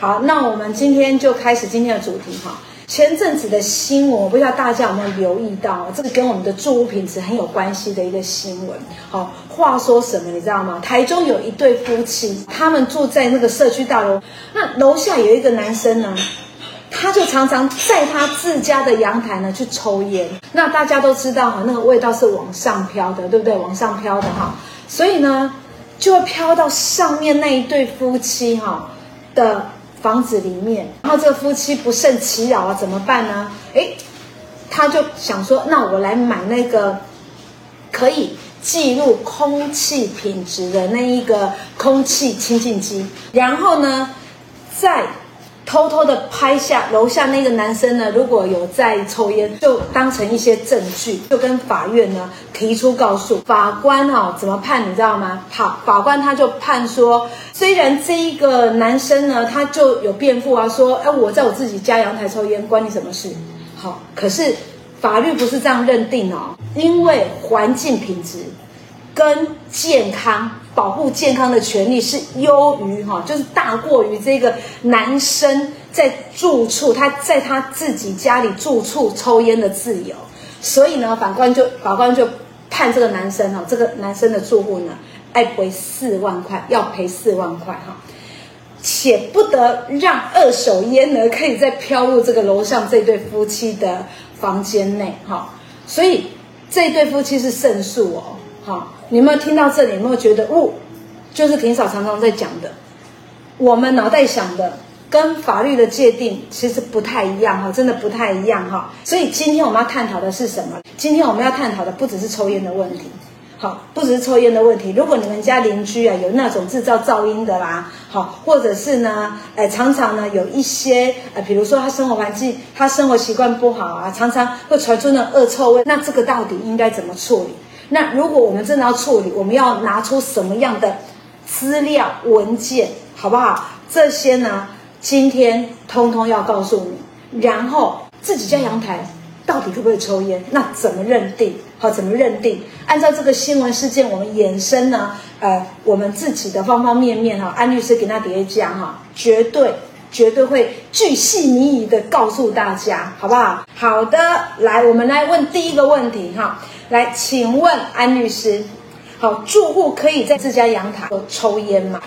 好，那我们今天就开始今天的主题哈。前阵子的新闻，我不知道大家有没有留意到，这个跟我们的住屋品质很有关系的一个新闻。好，话说什么你知道吗？台中有一对夫妻，他们住在那个社区大楼，那楼下有一个男生呢，他就常常在他自家的阳台呢去抽烟。那大家都知道哈，那个味道是往上飘的，对不对？往上飘的哈，所以呢，就会飘到上面那一对夫妻哈的。房子里面，然后这个夫妻不胜其扰啊，怎么办呢？诶，他就想说，那我来买那个可以记录空气品质的那一个空气清净机，然后呢，再。偷偷的拍下楼下那个男生呢，如果有在抽烟，就当成一些证据，就跟法院呢提出告诉。法官哈、哦、怎么判，你知道吗？好，法官他就判说，虽然这一个男生呢，他就有辩护啊，说，哎，我在我自己家阳台抽烟，关你什么事？好，可是法律不是这样认定哦，因为环境品质跟健康。保护健康的权利是优于哈，就是大过于这个男生在住处，他在他自己家里住处抽烟的自由。所以呢，法官就法官就判这个男生哈，这个男生的住户呢，爱赔四万块，要赔四万块哈，且不得让二手烟呢可以再飘入这个楼上这对夫妻的房间内哈。所以这对夫妻是胜诉哦，哈。你有没有听到这里？有没有觉得，哦，就是霆嫂常常在讲的，我们脑袋想的跟法律的界定其实不太一样哈，真的不太一样哈。所以今天我们要探讨的是什么？今天我们要探讨的不只是抽烟的问题，好，不只是抽烟的问题。如果你们家邻居啊有那种制造噪音的啦，好，或者是呢，哎，常常呢有一些呃，比如说他生活环境、他生活习惯不好啊，常常会传出那恶臭味，那这个到底应该怎么处理？那如果我们真的要处理，我们要拿出什么样的资料文件，好不好？这些呢，今天通通要告诉你。然后自己家阳台到底可不可以抽烟？那怎么认定？好，怎么认定？按照这个新闻事件，我们衍生呢，呃，我们自己的方方面面哈，安律师给那叠讲哈，绝对绝对会巨细靡遗的告诉大家，好不好？好的，来，我们来问第一个问题哈。来，请问安律师，好，住户可以在自家阳台抽烟吗？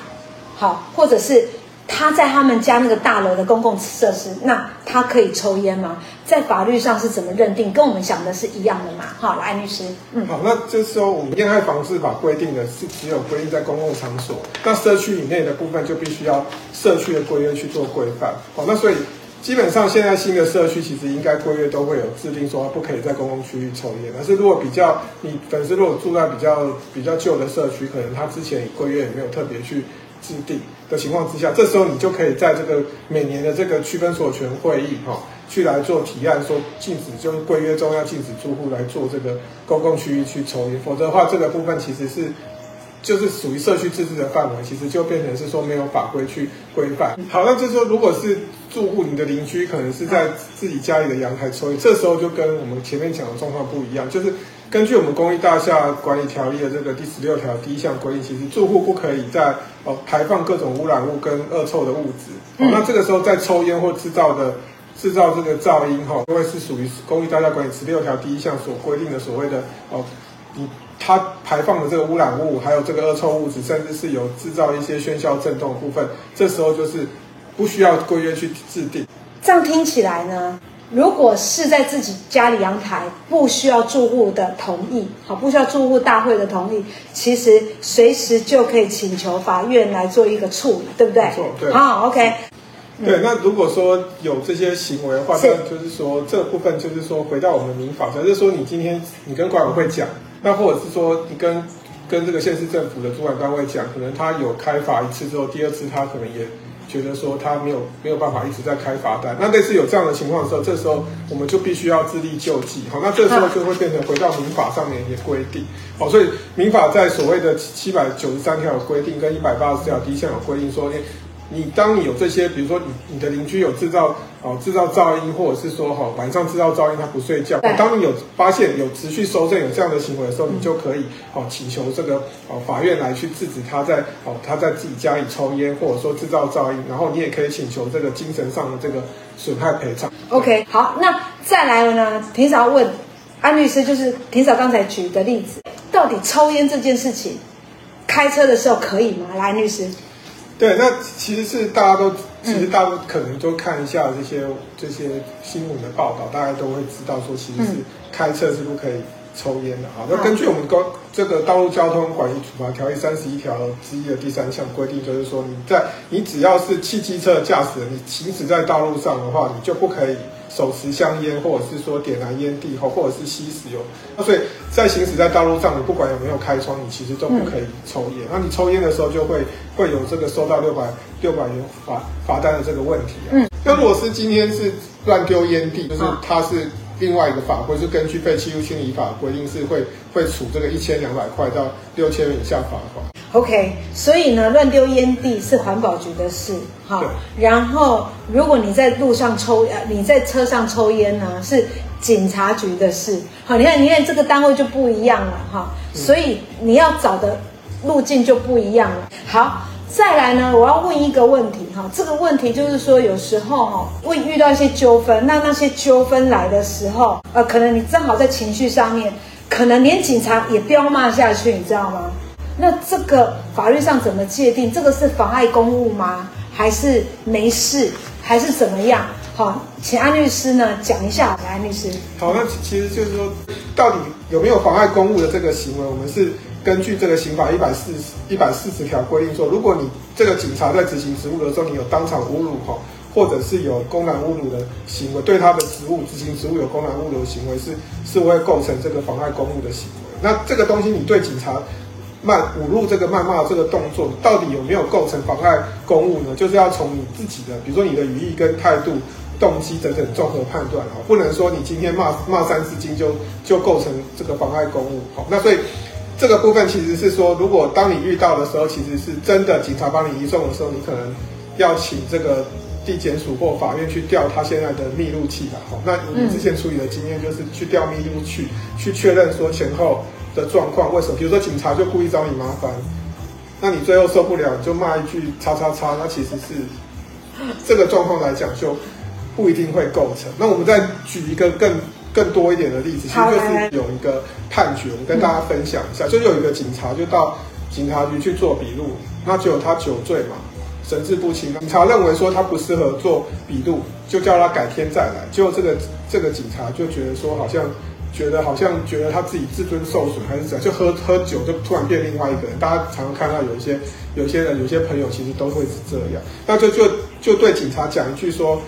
好，或者是他在他们家那个大楼的公共设施，那他可以抽烟吗？在法律上是怎么认定？跟我们想的是一样的嘛？好，来，安律师，嗯，好，那就是说我们烟害防治法规定的是只有规定在公共场所，那社区以内的部分就必须要社区的规约去做规范。好，那所以。基本上，现在新的社区其实应该规约都会有制定说不可以在公共区域抽烟。但是如果比较你粉丝如果住在比较比较旧的社区，可能他之前规约也没有特别去制定的情况之下，这时候你就可以在这个每年的这个区分所有权会议哈，去来做提案，说禁止就是规约中要禁止住户来做这个公共区域去抽烟，否则的话这个部分其实是。就是属于社区自治的范围，其实就变成是说没有法规去规范。好，那就是说，如果是住户，你的邻居可能是在自己家里的阳台抽烟，这时候就跟我们前面讲的状况不一样。就是根据我们公益大厦管理条例的这个第十六条第一项规定，其实住户不可以在哦排放各种污染物跟恶臭的物质。哦，那这个时候在抽烟或制造的制造这个噪音哈，因为是属于公益大厦管理十六条第一项所规定的所谓的哦，你。它排放的这个污染物，还有这个恶臭物质，甚至是有制造一些喧嚣震动的部分，这时候就是不需要规约去制定。这样听起来呢，如果是在自己家里阳台，不需要住户的同意，好，不需要住户大会的同意，其实随时就可以请求法院来做一个处理，对不对？没错，对。好，OK。对，那如果说有这些行为的话，那就是说这部分就是说回到我们民法，就是说你今天你跟管委会讲。那或者是说，你跟跟这个县市政府的主管单位讲，可能他有开罚一次之后，第二次他可能也觉得说他没有没有办法一直在开罚单。那类似有这样的情况的时候，这时候我们就必须要自力救济。好，那这时候就会变成回到民法上面一些规定。好，所以民法在所谓的七百九十三条有规定，跟一百八十四条第一项有规定说，你当你有这些，比如说你你的邻居有制造哦制造噪音，或者是说哈、哦、晚上制造噪音他不睡觉，当你有发现有持续收证有这样的行为的时候，你就可以哦请求这个哦法院来去制止他在哦他在自己家里抽烟，或者说制造噪音，然后你也可以请求这个精神上的这个损害赔偿。OK，好，那再来了呢？庭嫂问安律师，就是庭嫂刚才举的例子，到底抽烟这件事情，开车的时候可以吗？来，安律师。对，那其实是大家都，其实大家可能都看一下这些这些新闻的报道，大家都会知道说，其实是开车是不可以抽烟的啊。那根据我们公这个《道路交通管理处罚条例》三十一条之一的第三项规定，就是说你在你只要是汽机车驾驶人，你行驶在道路上的话，你就不可以。手持香烟，或者是说点燃烟蒂后，或者是吸食油，那所以在行驶在道路上，你不管有没有开窗，你其实都不可以抽烟。那、嗯、你抽烟的时候，就会会有这个收到六百六百元罚罚单的这个问题啊。嗯，那如果是今天是乱丢烟蒂，就是它是另外一个法规，是根据废弃物清理法规定是会会处这个一千两百块到六千元以下罚款。OK，所以呢，乱丢烟蒂是环保局的事，哈。对然后，如果你在路上抽，呃，你在车上抽烟呢，是警察局的事。好，你看，你看这个单位就不一样了，哈。所以你要找的路径就不一样了。好，再来呢，我要问一个问题，哈，这个问题就是说，有时候哈，会遇到一些纠纷，那那些纠纷来的时候，呃，可能你正好在情绪上面，可能连警察也彪骂下去，你知道吗？那这个法律上怎么界定？这个是妨碍公务吗？还是没事？还是怎么样？好，请安律师呢讲一下。来，安律师。好，那其实就是说，到底有没有妨碍公务的这个行为？我们是根据这个刑法一百四十一百四十条规定说，如果你这个警察在执行职务的时候，你有当场侮辱哈，或者是有公然侮辱的行为，对他的职务执行职务有公然侮辱的行为，是是会构成这个妨碍公务的行为。那这个东西，你对警察。谩侮辱这个谩骂这个动作，到底有没有构成妨碍公务呢？就是要从你自己的，比如说你的语义跟态度、动机等等综合判断哈，不能说你今天骂骂三字经就就构成这个妨碍公务。好，那所以这个部分其实是说，如果当你遇到的时候，其实是真的警察帮你移送的时候，你可能要请这个地检署或法院去调他现在的密录器的。好，那我们之前处理的经验就是去调密录器，去确认说前后。的状况为什么？比如说警察就故意找你麻烦，那你最后受不了，你就骂一句“叉叉叉”，那其实是这个状况来讲就不一定会构成。那我们再举一个更更多一点的例子，其实就是有一个判决，我跟大家分享一下，就有一个警察就到警察局去做笔录，那结果他酒醉嘛，神志不清，警察认为说他不适合做笔录，就叫他改天再来。结果这个这个警察就觉得说好像。觉得好像觉得他自己自尊受损还是怎样，就喝喝酒就突然变另外一个人。大家常常看到有一些有些人有些朋友其实都会是这样，那就就就对警察讲一句说，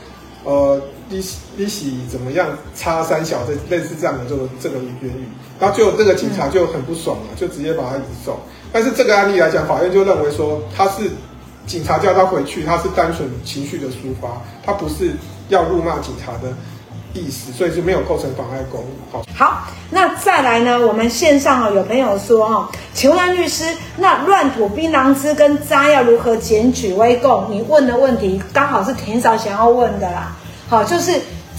呃，利息利息怎么样？差三小这类似这样的这个这个言语，然后就这个警察就很不爽了，就直接把他移送。但是这个案例来讲，法院就认为说他是警察叫他回去，他是单纯情绪的抒发，他不是要辱骂警察的。意思，所以就没有构成妨碍公务。好，好，那再来呢？我们线上啊有朋友说哈，请问律师，那乱吐槟榔汁跟渣要如何检举归共？你问的问题刚好是田嫂想要问的啦。好，就是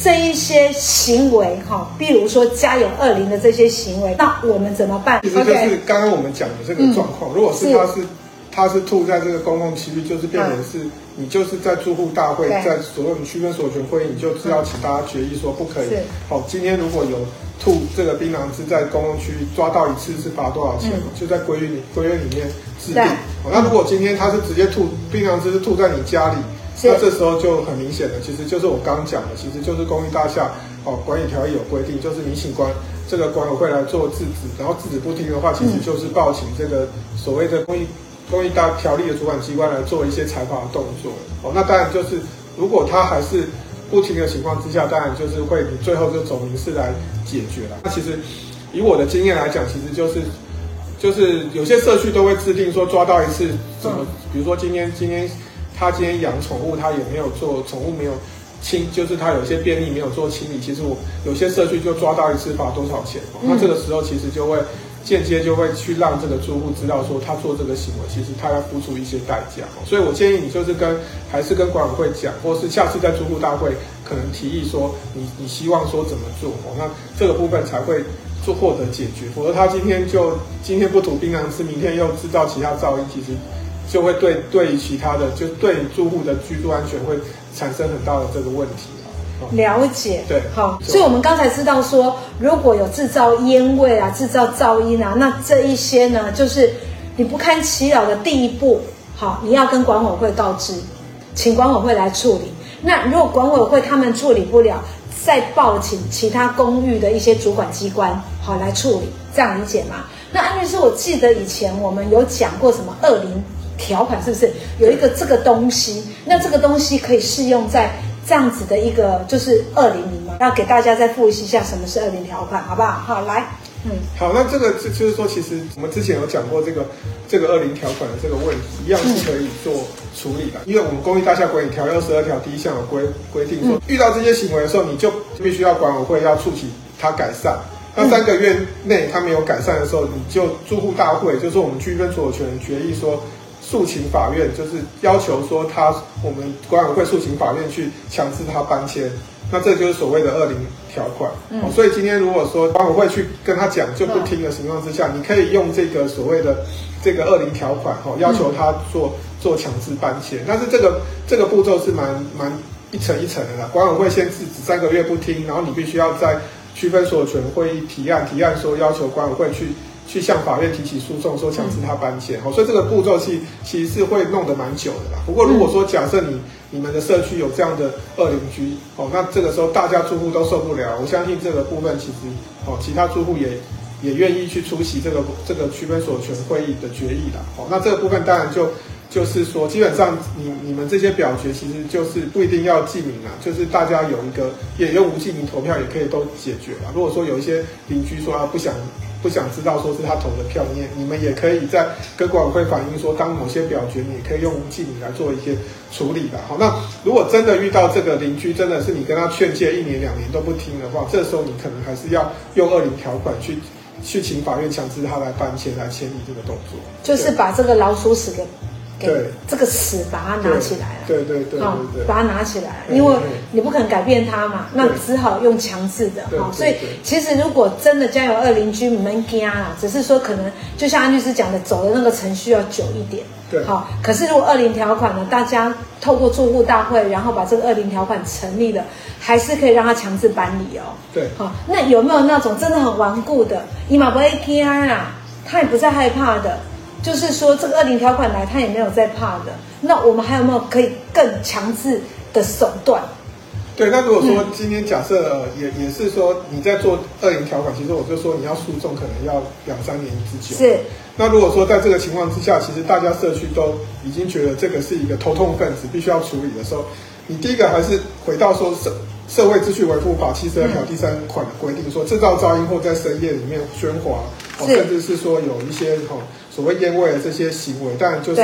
这一些行为哈，比如说家有恶灵的这些行为，那我们怎么办？其实就是刚刚我们讲的这个状况，嗯、如果是他是。他是吐在这个公共区域，就是变成是，你就是在住户大会，在所有区分所有权会议，你就是要请大家决议说不可以。好，今天如果有吐这个槟榔汁在公共区域，抓到一次是罚多少钱？就在规约里规约里面制定。好，那如果今天他是直接吐槟榔汁是吐在你家里，那这时候就很明显的，其实就是我刚讲的，其实就是公寓大厦哦管理条例有规定，就是民警官这个管委会来做制止，然后制止不听的话，其实就是报请这个所谓的公益。公益大条例的主管机关来做一些裁罚的动作，哦，那当然就是如果他还是不听的情况之下，当然就是会你最后就走民事来解决了。那其实以我的经验来讲，其实就是就是有些社区都会制定说抓到一次怎么，比如说今天今天他今天养宠物，他也没有做宠物没有清，就是他有些便利没有做清理，其实我有些社区就抓到一次罚多少钱，那这个时候其实就会。间接就会去让这个住户知道说他做这个行为，其实他要付出一些代价。所以我建议你就是跟还是跟管委会讲，或是下次在住户大会可能提议说你你希望说怎么做哦，那这个部分才会做获得解决。否则他今天就今天不吐槟榔汁，明天又制造其他噪音，其实就会对对于其他的就对住户的居住安全会产生很大的这个问题。了解，对，好，所以我们刚才知道说，如果有制造烟味啊、制造噪音啊，那这一些呢，就是你不堪其扰的第一步，好，你要跟管委会告知，请管委会来处理。那如果管委会他们处理不了，再报请其他公寓的一些主管机关，好来处理，这样理解吗？那安律师，我记得以前我们有讲过什么二零条款，是不是有一个这个东西？那这个东西可以适用在？这样子的一个就是二零零吗？那给大家再复习一下什么是二零条款，好不好？好，来，嗯，好，那这个就就是说，其实我们之前有讲过这个这个二零条款的这个问题，一样是可以做处理的，嗯、因为我们公益大厦管理条例二十二条第一项有规规定说，遇到这些行为的时候，你就必须要管委会要促请他改善。那三个月内他没有改善的时候，你就住户大会，就是我们区分所有权决议说。诉请法院就是要求说他，我们管委会诉请法院去强制他搬迁，那这就是所谓的二零条款。嗯，所以今天如果说管委会去跟他讲就不听的情况之下，你可以用这个所谓的这个二零条款，哈，要求他做做强制搬迁。但是这个这个步骤是蛮蛮一层一层的啦。管委会先制止三个月不听，然后你必须要在区分所有权会议提案，提案说要求管委会去。去向法院提起诉讼，说强制他搬迁，好，所以这个步骤其其实是会弄得蛮久的啦。不过如果说假设你你们的社区有这样的恶邻居，哦，那这个时候大家住户都受不了，我相信这个部分其实哦，其他住户也也愿意去出席这个这个区分所有权会议的决议啦。哦，那这个部分当然就就是说，基本上你你们这些表决其实就是不一定要记名啦，就是大家有一个也用无记名投票也可以都解决啦。如果说有一些邻居说他不想。不想知道说是他投的票，你也你们也可以在跟管委会反映说，当某些表决，你也可以用无记名来做一些处理吧。好，那如果真的遇到这个邻居，真的是你跟他劝诫一年两年都不听的话，这时候你可能还是要用二零条款去去请法院强制他来搬迁来签订这个动作，就是把这个老鼠屎给。对，这个屎把它拿起来了，对对对，好，把它拿起来，因为你不可能改变它嘛，那只好用强制的，哈，所以其实如果真的家有二邻居，没惊啦，只是说可能就像安律师讲的，走的那个程序要久一点，对，好，可是如果二零条款呢，大家透过住户大会，然后把这个二零条款成立了，还是可以让他强制搬离哦，对，好，那有没有那种真的很顽固的，伊嘛不会惊啦，他也不再害怕的？就是说，这个二零条款来，他也没有在怕的。那我们还有没有可以更强制的手段？对，那如果说今天假设、嗯、也也是说你在做二零条款，其实我就说你要诉讼可能要两三年之久。是。那如果说在这个情况之下，其实大家社区都已经觉得这个是一个头痛分子，必须要处理的时候，你第一个还是回到说社社会秩序维护法七十二条第三款的规定，说制造噪音或在深夜里面喧哗，甚至是说有一些哈。所谓烟味的这些行为，当然就是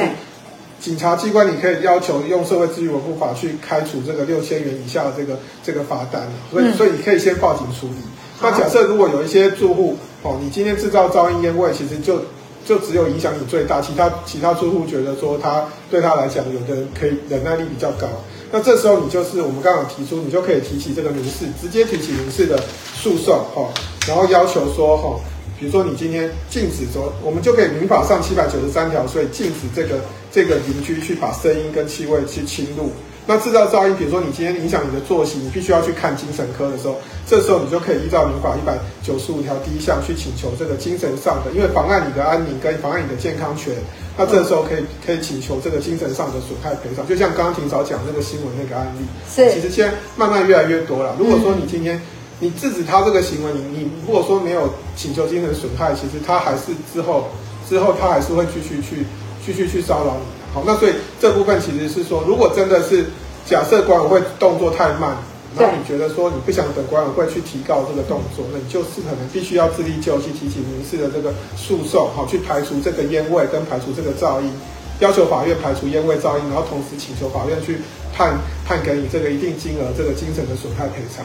警察机关，你可以要求用社会秩序维护法去开除这个六千元以下的这个这个罚单，所以所以你可以先报警处理。那假设如果有一些住户哦，你今天制造噪音烟味，其实就就只有影响你最大，其他其他住户觉得说他对他来讲，有的人可以忍耐力比较高，那这时候你就是我们刚刚提出，你就可以提起这个民事，直接提起民事的诉讼哈，然后要求说哈。比如说，你今天禁止说，我们就可以民法上七百九十三条，所以禁止这个这个邻居去把声音跟气味去侵入。那制造噪音，比如说你今天影响你的作息，你必须要去看精神科的时候，这时候你就可以依照民法一百九十五条第一项去请求这个精神上的，因为妨碍你的安宁跟妨碍你的健康权。那这时候可以可以请求这个精神上的损害赔偿。就像刚刚庭嫂讲那个新闻那个案例，是其实现在慢慢越来越多了。如果说你今天。你制止他这个行为，你你如果说没有请求精神损害，其实他还是之后之后他还是会继续去继续去骚扰你。好，那所以这部分其实是说，如果真的是假设管委会动作太慢，然后你觉得说你不想等管委会去提告这个动作，那你就是可能必须要自力救济，提起民事的这个诉讼，好，去排除这个烟味跟排除这个噪音，要求法院排除烟味噪音，然后同时请求法院去判判给你这个一定金额这个精神的损害赔偿。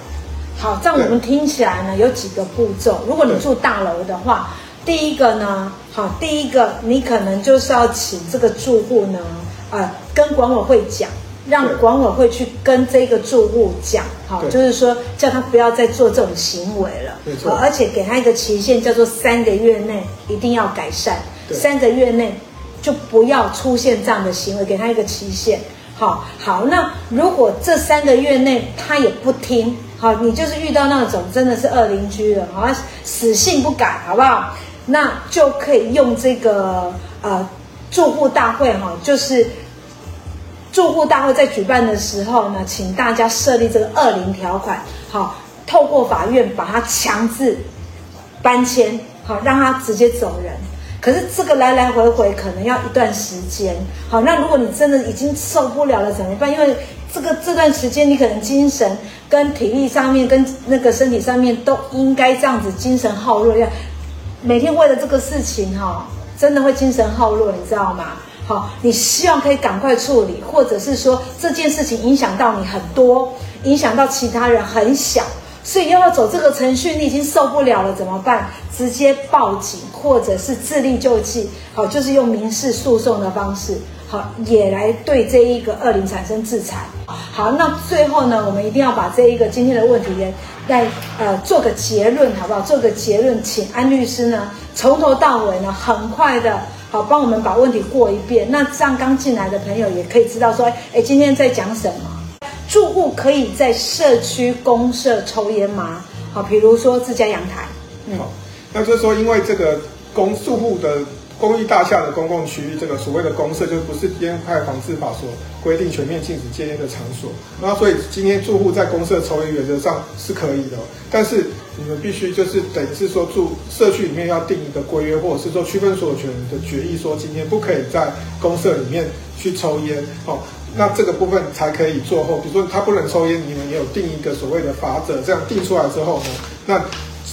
好，这样我们听起来呢，有几个步骤。如果你住大楼的话，第一个呢，好，第一个你可能就是要请这个住户呢，呃，跟管委会讲。让管委会去跟这个住户讲，好，就是说叫他不要再做这种行为了，没错，而且给他一个期限，叫做三个月内一定要改善，三个月内就不要出现这样的行为，给他一个期限，好，好，那如果这三个月内他也不听，好，你就是遇到那种真的是恶邻居了，好，死性不改，好不好？那就可以用这个呃住户大会哈，就是。住户大会在举办的时候呢，请大家设立这个恶邻条款，好，透过法院把他强制搬迁，好，让他直接走人。可是这个来来回回可能要一段时间，好，那如果你真的已经受不了了怎么办？因为这个这段时间你可能精神跟体力上面跟那个身体上面都应该这样子精神耗弱，要每天为了这个事情哈，真的会精神耗弱，你知道吗？好，你希望可以赶快处理，或者是说这件事情影响到你很多，影响到其他人很小，所以又要走这个程序，你已经受不了了，怎么办？直接报警，或者是自力救济，好，就是用民事诉讼的方式，好，也来对这一个恶灵产生制裁。好，那最后呢，我们一定要把这一个今天的问题呢，来呃做个结论，好不好？做个结论，请安律师呢从头到尾呢，很快的。好，帮我们把问题过一遍。那这样刚进来的朋友也可以知道说，哎，今天在讲什么？住户可以在社区公社抽烟吗？好，比如说自家阳台。嗯，好，那就是说，因为这个公住户的。公寓大厦的公共区域，这个所谓的公社，就不是烟害防治法所规定全面禁止戒烟的场所。那所以今天住户在公社抽烟，原则上是可以的，但是你们必须就是等于是说住社区里面要定一个规约，或者是说区分所有权的决议，说今天不可以在公社里面去抽烟。哦，那这个部分才可以做后，比如说他不能抽烟，你们也有定一个所谓的法则，这样定出来之后呢，那。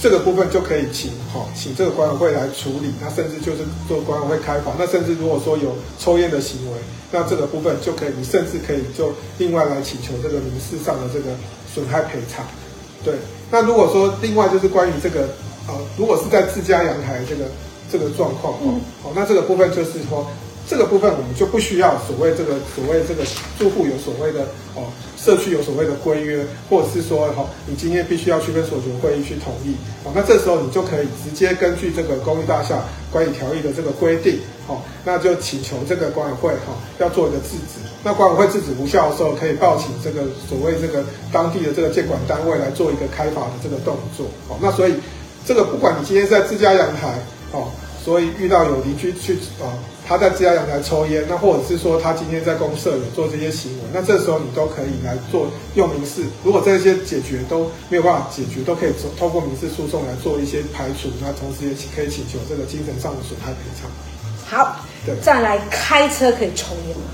这个部分就可以请哈，请这个管委会来处理，那甚至就是做管委会开罚，那甚至如果说有抽烟的行为，那这个部分就可以，你甚至可以就另外来请求这个民事上的这个损害赔偿。对，那如果说另外就是关于这个，呃，如果是在自家阳台这个这个状况哦，好，那这个部分就是说。这个部分我们就不需要所谓这个所谓这个住户有所谓的哦，社区有所谓的规约，或者是说哈，你今天必须要去跟所属会议去同意哦，那这时候你就可以直接根据这个公寓大厦管理条例的这个规定，好，那就请求这个管委会哈要做一个制止，那管委会制止无效的时候，可以报请这个所谓这个当地的这个监管单位来做一个开罚的这个动作，好，那所以这个不管你今天在自家阳台，哦，所以遇到有邻居去啊。他在自家阳台抽烟，那或者是说他今天在公设有做这些行为，那这时候你都可以来做用民事。如果这些解决都没有办法解决，都可以走透过民事诉讼来做一些排除。那同时也可以请求这个精神上的损害赔偿。好，对，再来开车可以抽烟吗？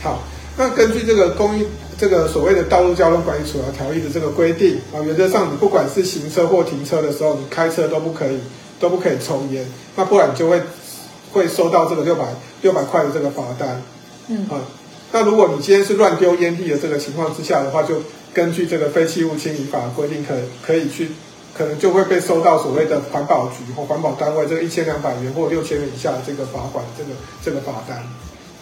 好，那根据这个公益这个所谓的道路交通管理处罚条例的这个规定啊，原则上你不管是行车或停车的时候，你开车都不可以都不可以抽烟，那不然你就会。会收到这个六百六百块的这个罚单，嗯，啊，那如果你今天是乱丢烟蒂的这个情况之下的话，就根据这个废弃物清理法规定可，可可以去，可能就会被收到所谓的环保局或环保单位这个一千两百元或六千元以下的这个罚款，这个这个罚单。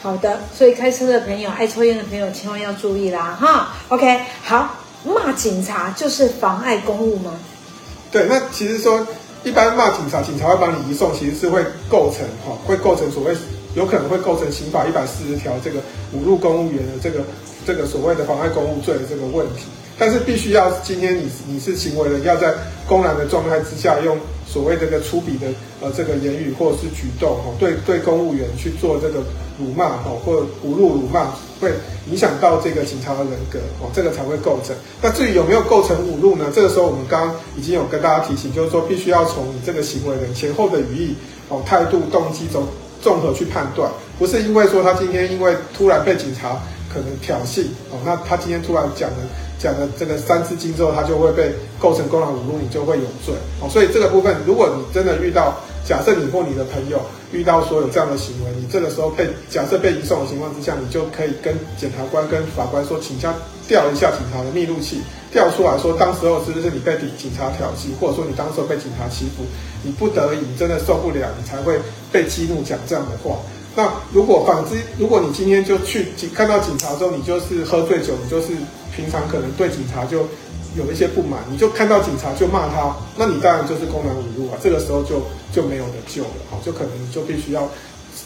好的，所以开车的朋友、爱抽烟的朋友千万要注意啦，哈。OK，好，骂警察就是妨碍公务吗？对，那其实说。一般骂警察，警察会把你移送，其实是会构成哈，会构成所谓有可能会构成刑法一百四十条这个侮辱公务员的这个这个所谓的妨碍公务罪的这个问题。但是必须要今天你你是行为人，要在公然的状态之下，用所谓这个粗鄙的呃这个言语或者是举动哈，对对公务员去做这个辱骂哈，或侮辱辱骂，会影响到这个警察的人格哦，这个才会构成。那至于有没有构成侮辱呢？这个时候我们刚刚已经有跟大家提醒，就是说必须要从你这个行为人前后的语义哦、态度、动机中综合去判断，不是因为说他今天因为突然被警察可能挑衅哦，那他今天突然讲的。讲了这个三字经之后，他就会被构成公然侮辱，你就会有罪哦。所以这个部分，如果你真的遇到，假设你或你的朋友遇到说有这样的行为，你这个时候被假设被移送的情况之下，你就可以跟检察官、跟法官说，请下调一下警察的密录器，调出来说，当时候是不是你被警警察挑衅，或者说你当时候被警察欺负，你不得已真的受不了，你才会被激怒讲这样的话。那如果反之，如果你今天就去警看到警察之后，你就是喝醉酒，你就是平常可能对警察就有一些不满，你就看到警察就骂他，那你当然就是公然侮辱啊，这个时候就就没有得救了，好，就可能你就必须要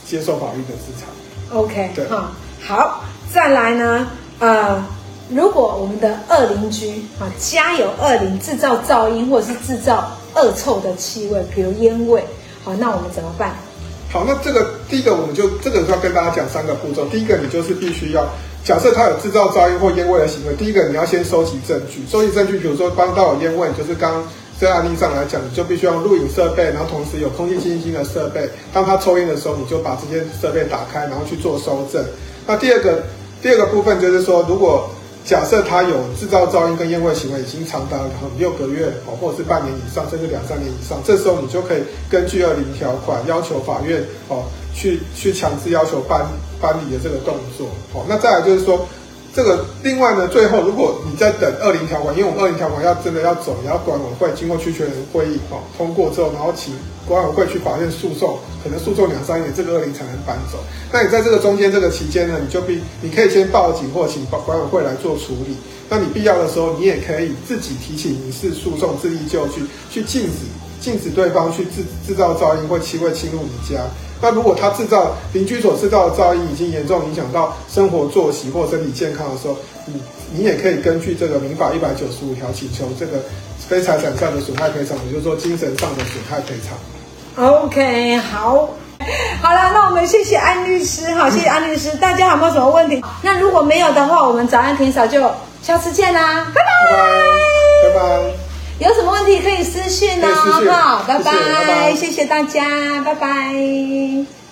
接受法律的制裁。OK，对，哈，好，再来呢，呃，如果我们的恶邻居啊，家有恶邻，制造噪音或者是制造恶臭的气味，比如烟味，好，那我们怎么办？好，那这个第一个我们就这个要跟大家讲三个步骤。第一个，你就是必须要假设他有制造噪音或烟味的行为。第一个，你要先收集证据，收集证据，比如说帮到有烟味，就是刚刚这案例上来讲，你就必须用录影设备，然后同时有空气清新的设备。当他抽烟的时候，你就把这些设备打开，然后去做收证。那第二个，第二个部分就是说，如果假设他有制造噪音跟烟味行为，已经长达六个月哦，或者是半年以上，甚至两三年以上，这时候你就可以根据二零条款要求法院哦，去去强制要求搬搬离的这个动作哦。那再来就是说，这个另外呢，最后如果你在等二零条款，因为我们二零条款要真的要走，也要管委会经过区权人会议哦通过之后，然后请。管委会去法院诉讼，可能诉讼两三年，这个二零才能搬走。那你在这个中间这个期间呢，你就必你可以先报警或请管委会来做处理。那你必要的时候，你也可以自己提起民事诉讼，自力救济，去禁止禁止对方去制制造噪音或气味侵入你家。那如果他制造邻居所制造的噪音已经严重影响到生活作息或身体健康的时候，你你也可以根据这个民法一百九十五条请求这个非财产上的损害赔偿，也就是说精神上的损害赔偿。OK，好，好了，那我们谢谢安律师，好，谢谢安律师。大家有没有什么问题？那如果没有的话，我们早安霆嫂就下次见啦，拜拜，拜拜。拜拜，有什么问题可以私讯哦，好，拜拜，谢谢，拜拜，谢谢大家，拜拜。